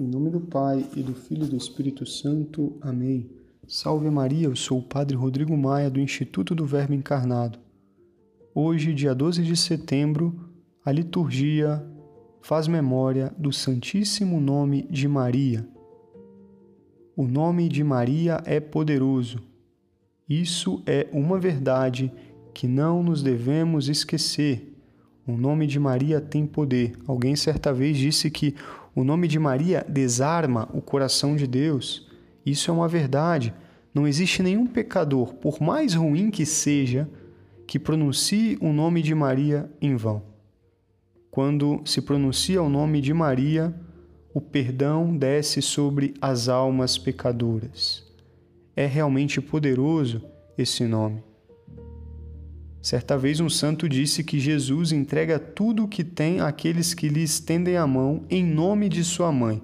Em nome do Pai e do Filho e do Espírito Santo. Amém. Salve Maria, eu sou o Padre Rodrigo Maia do Instituto do Verbo Encarnado. Hoje, dia 12 de setembro, a liturgia faz memória do Santíssimo Nome de Maria. O nome de Maria é poderoso. Isso é uma verdade que não nos devemos esquecer. O nome de Maria tem poder. Alguém certa vez disse que o nome de Maria desarma o coração de Deus. Isso é uma verdade. Não existe nenhum pecador, por mais ruim que seja, que pronuncie o nome de Maria em vão. Quando se pronuncia o nome de Maria, o perdão desce sobre as almas pecadoras. É realmente poderoso esse nome. Certa vez um santo disse que Jesus entrega tudo o que tem àqueles que lhe estendem a mão em nome de sua mãe.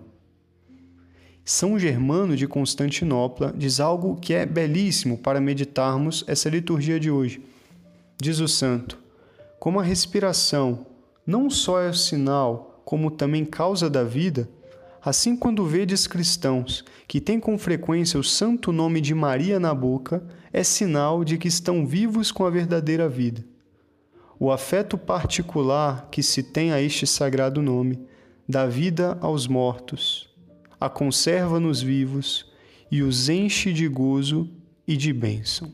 São Germano de Constantinopla diz algo que é belíssimo para meditarmos essa liturgia de hoje. Diz o santo: como a respiração não só é o sinal, como também causa da vida, Assim, quando vedes cristãos que têm com frequência o santo nome de Maria na boca, é sinal de que estão vivos com a verdadeira vida. O afeto particular que se tem a este sagrado nome dá vida aos mortos, a conserva nos vivos e os enche de gozo e de bênção.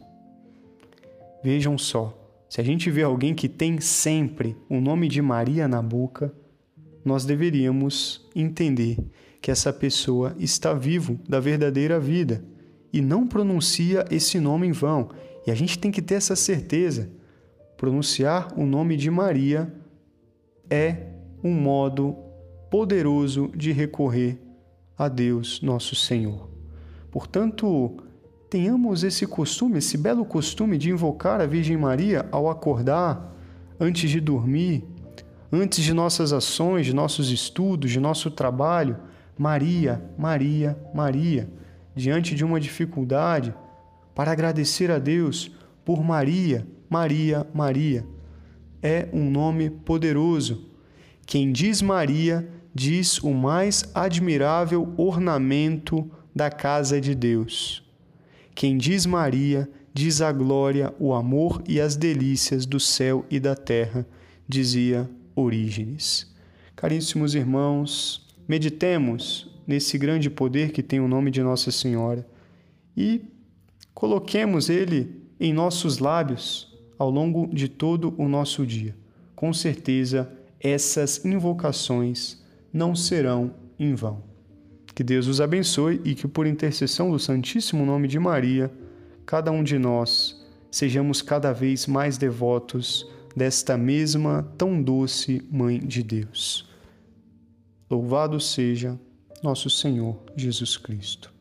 Vejam só, se a gente vê alguém que tem sempre o nome de Maria na boca, nós deveríamos entender que essa pessoa está vivo da verdadeira vida e não pronuncia esse nome em vão. E a gente tem que ter essa certeza. Pronunciar o nome de Maria é um modo poderoso de recorrer a Deus, nosso Senhor. Portanto, tenhamos esse costume, esse belo costume de invocar a Virgem Maria ao acordar, antes de dormir, antes de nossas ações, de nossos estudos, de nosso trabalho, Maria, Maria, Maria, diante de uma dificuldade, para agradecer a Deus por Maria, Maria, Maria. É um nome poderoso. Quem diz Maria diz o mais admirável ornamento da casa de Deus. Quem diz Maria diz a glória, o amor e as delícias do céu e da terra, dizia Orígenes. Caríssimos irmãos, meditemos nesse grande poder que tem o nome de Nossa Senhora e coloquemos ele em nossos lábios ao longo de todo o nosso dia. Com certeza, essas invocações não serão em vão. Que Deus os abençoe e que, por intercessão do Santíssimo Nome de Maria, cada um de nós sejamos cada vez mais devotos desta mesma tão doce Mãe de Deus. Louvado seja nosso Senhor Jesus Cristo.